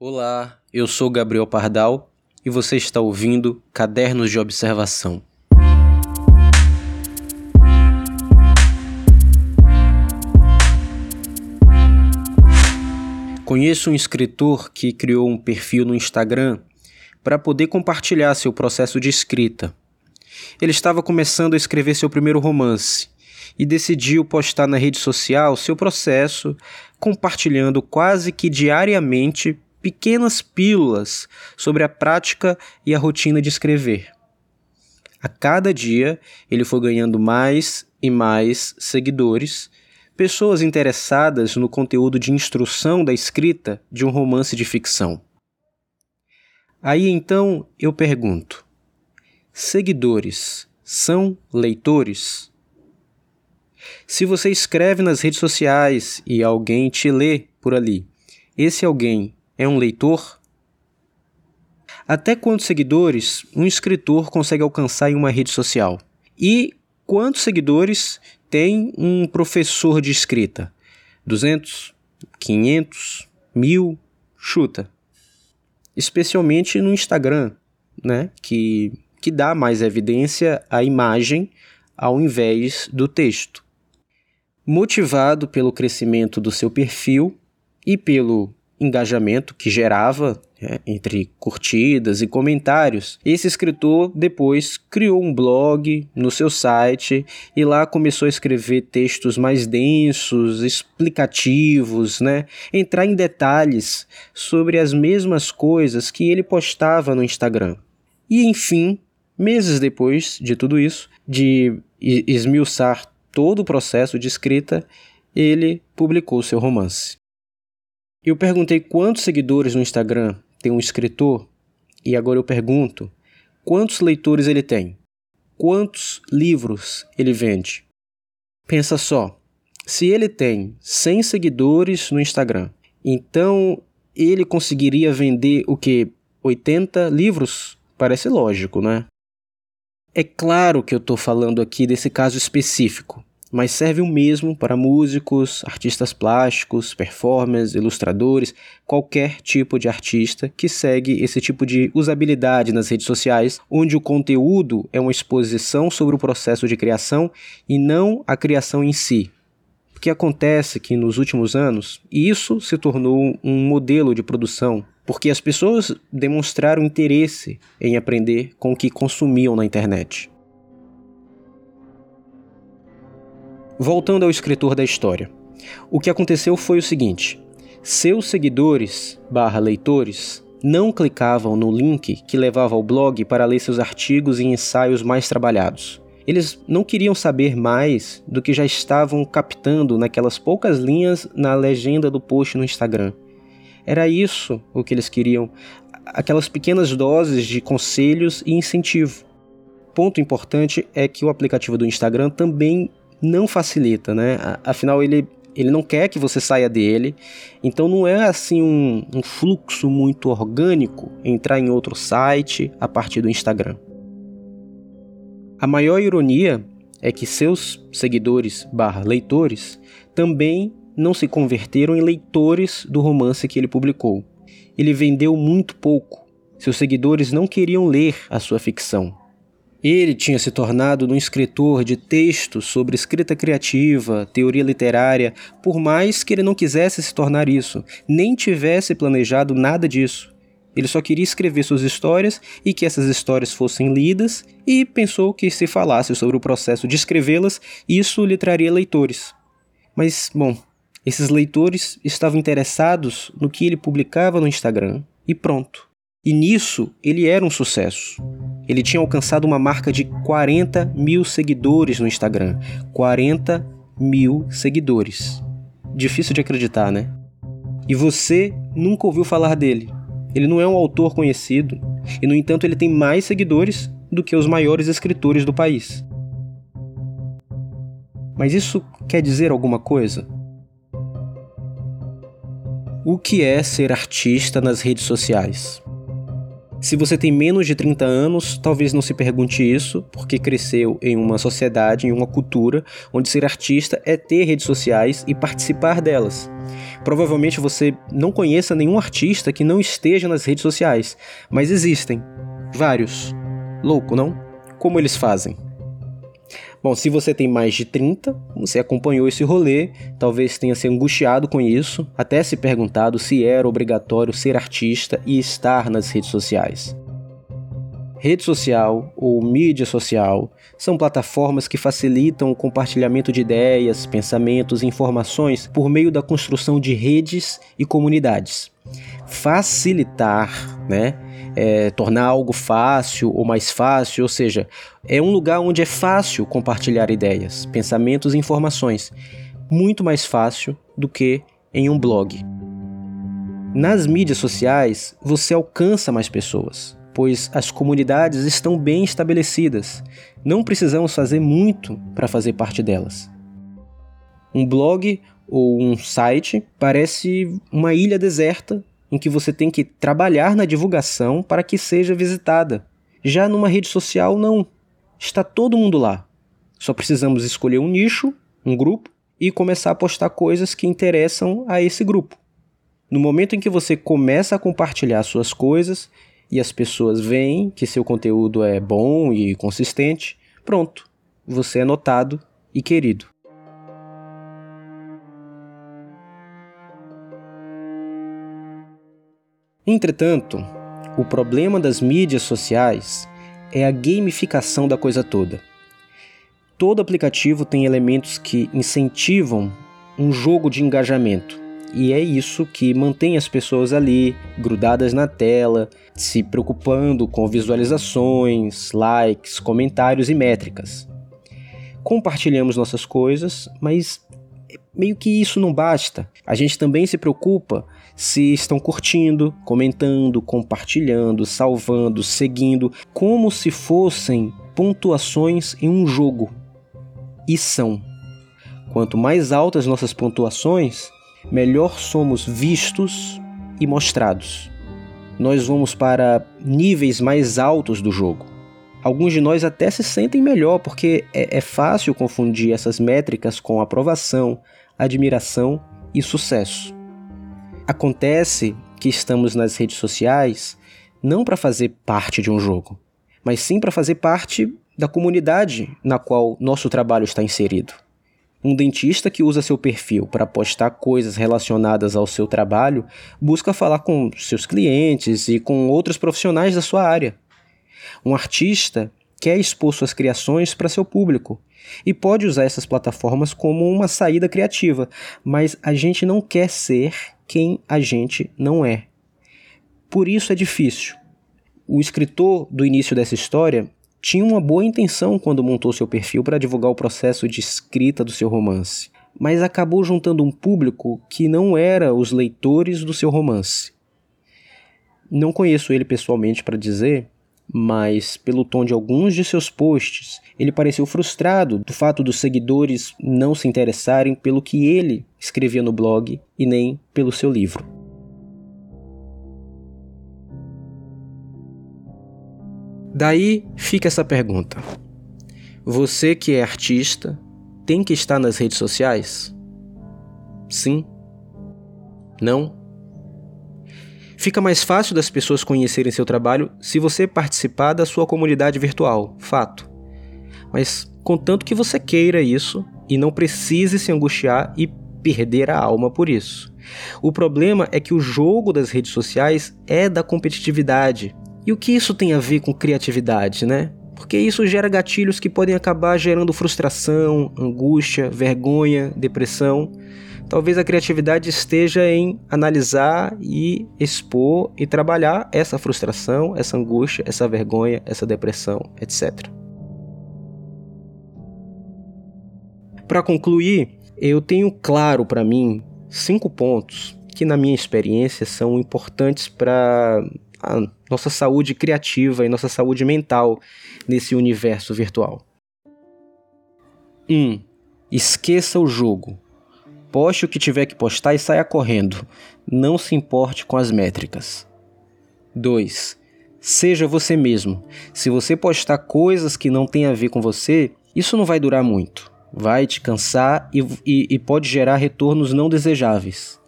Olá, eu sou Gabriel Pardal e você está ouvindo Cadernos de Observação. Conheço um escritor que criou um perfil no Instagram para poder compartilhar seu processo de escrita. Ele estava começando a escrever seu primeiro romance e decidiu postar na rede social seu processo, compartilhando quase que diariamente pequenas pílulas sobre a prática e a rotina de escrever. A cada dia ele foi ganhando mais e mais seguidores, pessoas interessadas no conteúdo de instrução da escrita de um romance de ficção. Aí então eu pergunto: seguidores são leitores? Se você escreve nas redes sociais e alguém te lê por ali, esse alguém é um leitor? Até quantos seguidores um escritor consegue alcançar em uma rede social? E quantos seguidores tem um professor de escrita? 200? 500? 1000? Chuta. Especialmente no Instagram, né? Que, que dá mais evidência à imagem ao invés do texto. Motivado pelo crescimento do seu perfil e pelo engajamento que gerava é, entre curtidas e comentários. Esse escritor depois criou um blog no seu site e lá começou a escrever textos mais densos, explicativos, né? entrar em detalhes sobre as mesmas coisas que ele postava no Instagram. E enfim, meses depois de tudo isso, de esmiuçar todo o processo de escrita, ele publicou seu romance. Eu perguntei quantos seguidores no Instagram tem um escritor e agora eu pergunto quantos leitores ele tem? Quantos livros ele vende? Pensa só, se ele tem 100 seguidores no Instagram, então ele conseguiria vender o que? 80 livros? Parece lógico, né? É claro que eu estou falando aqui desse caso específico, mas serve o mesmo para músicos, artistas plásticos, performers, ilustradores, qualquer tipo de artista que segue esse tipo de usabilidade nas redes sociais, onde o conteúdo é uma exposição sobre o processo de criação e não a criação em si. O que acontece que nos últimos anos isso se tornou um modelo de produção, porque as pessoas demonstraram interesse em aprender com o que consumiam na internet. Voltando ao escritor da história. O que aconteceu foi o seguinte: seus seguidores barra leitores não clicavam no link que levava ao blog para ler seus artigos e ensaios mais trabalhados. Eles não queriam saber mais do que já estavam captando naquelas poucas linhas na legenda do post no Instagram. Era isso o que eles queriam, aquelas pequenas doses de conselhos e incentivo. Ponto importante é que o aplicativo do Instagram também não facilita, né? Afinal, ele, ele não quer que você saia dele, então não é assim um, um fluxo muito orgânico entrar em outro site a partir do Instagram. A maior ironia é que seus seguidores barra leitores também não se converteram em leitores do romance que ele publicou. Ele vendeu muito pouco. Seus seguidores não queriam ler a sua ficção. Ele tinha se tornado um escritor de textos sobre escrita criativa, teoria literária, por mais que ele não quisesse se tornar isso, nem tivesse planejado nada disso. Ele só queria escrever suas histórias e que essas histórias fossem lidas, e pensou que se falasse sobre o processo de escrevê-las, isso lhe traria leitores. Mas, bom, esses leitores estavam interessados no que ele publicava no Instagram, e pronto. E nisso ele era um sucesso. Ele tinha alcançado uma marca de 40 mil seguidores no Instagram. 40 mil seguidores. Difícil de acreditar, né? E você nunca ouviu falar dele. Ele não é um autor conhecido, e no entanto ele tem mais seguidores do que os maiores escritores do país. Mas isso quer dizer alguma coisa? O que é ser artista nas redes sociais? Se você tem menos de 30 anos, talvez não se pergunte isso, porque cresceu em uma sociedade, em uma cultura, onde ser artista é ter redes sociais e participar delas. Provavelmente você não conheça nenhum artista que não esteja nas redes sociais, mas existem vários. Louco, não? Como eles fazem? Bom, se você tem mais de 30, você acompanhou esse rolê, talvez tenha se angustiado com isso, até se perguntado se era obrigatório ser artista e estar nas redes sociais. Rede social ou mídia social são plataformas que facilitam o compartilhamento de ideias, pensamentos e informações por meio da construção de redes e comunidades. Facilitar, né? É, tornar algo fácil ou mais fácil, ou seja, é um lugar onde é fácil compartilhar ideias, pensamentos e informações, muito mais fácil do que em um blog. Nas mídias sociais, você alcança mais pessoas pois as comunidades estão bem estabelecidas. Não precisamos fazer muito para fazer parte delas. Um blog ou um site parece uma ilha deserta em que você tem que trabalhar na divulgação para que seja visitada. Já numa rede social, não. Está todo mundo lá. Só precisamos escolher um nicho, um grupo, e começar a postar coisas que interessam a esse grupo. No momento em que você começa a compartilhar suas coisas e as pessoas veem que seu conteúdo é bom e consistente, pronto, você é notado e querido. Entretanto, o problema das mídias sociais é a gamificação da coisa toda. Todo aplicativo tem elementos que incentivam um jogo de engajamento e é isso que mantém as pessoas ali, grudadas na tela, se preocupando com visualizações, likes, comentários e métricas. Compartilhamos nossas coisas, mas meio que isso não basta. A gente também se preocupa se estão curtindo, comentando, compartilhando, salvando, seguindo, como se fossem pontuações em um jogo. E são. Quanto mais altas nossas pontuações, melhor somos vistos e mostrados. Nós vamos para níveis mais altos do jogo. Alguns de nós até se sentem melhor porque é, é fácil confundir essas métricas com aprovação, admiração e sucesso. Acontece que estamos nas redes sociais não para fazer parte de um jogo, mas sim para fazer parte da comunidade na qual nosso trabalho está inserido. Um dentista que usa seu perfil para postar coisas relacionadas ao seu trabalho busca falar com seus clientes e com outros profissionais da sua área. Um artista quer expor suas criações para seu público e pode usar essas plataformas como uma saída criativa, mas a gente não quer ser quem a gente não é. Por isso é difícil. O escritor do início dessa história tinha uma boa intenção quando montou seu perfil para divulgar o processo de escrita do seu romance, mas acabou juntando um público que não era os leitores do seu romance. Não conheço ele pessoalmente para dizer, mas pelo tom de alguns de seus posts, ele pareceu frustrado do fato dos seguidores não se interessarem pelo que ele escrevia no blog e nem pelo seu livro. Daí fica essa pergunta: Você que é artista tem que estar nas redes sociais? Sim? Não? Fica mais fácil das pessoas conhecerem seu trabalho se você participar da sua comunidade virtual, fato. Mas contanto que você queira isso e não precise se angustiar e perder a alma por isso. O problema é que o jogo das redes sociais é da competitividade e o que isso tem a ver com criatividade, né? Porque isso gera gatilhos que podem acabar gerando frustração, angústia, vergonha, depressão. Talvez a criatividade esteja em analisar e expor e trabalhar essa frustração, essa angústia, essa vergonha, essa depressão, etc. Para concluir, eu tenho claro para mim cinco pontos que, na minha experiência, são importantes para a nossa saúde criativa e nossa saúde mental nesse universo virtual. 1. Um, esqueça o jogo. Poste o que tiver que postar e saia correndo. Não se importe com as métricas. 2. Seja você mesmo. Se você postar coisas que não têm a ver com você, isso não vai durar muito. Vai te cansar e, e, e pode gerar retornos não desejáveis.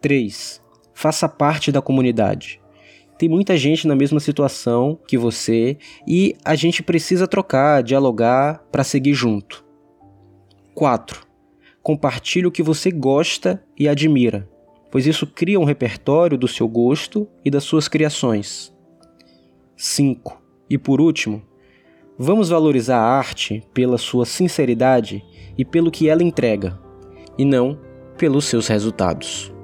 3. Faça parte da comunidade. Tem muita gente na mesma situação que você e a gente precisa trocar, dialogar para seguir junto. 4. Compartilhe o que você gosta e admira, pois isso cria um repertório do seu gosto e das suas criações. 5. E por último, vamos valorizar a arte pela sua sinceridade e pelo que ela entrega, e não pelos seus resultados.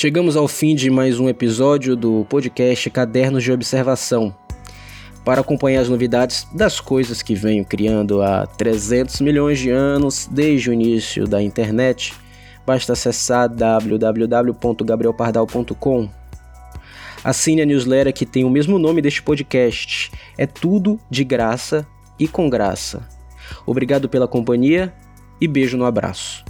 Chegamos ao fim de mais um episódio do podcast Cadernos de Observação. Para acompanhar as novidades das coisas que venho criando há 300 milhões de anos desde o início da internet, basta acessar www.gabrielpardal.com. Assine a newsletter que tem o mesmo nome deste podcast. É tudo de graça e com graça. Obrigado pela companhia e beijo no abraço.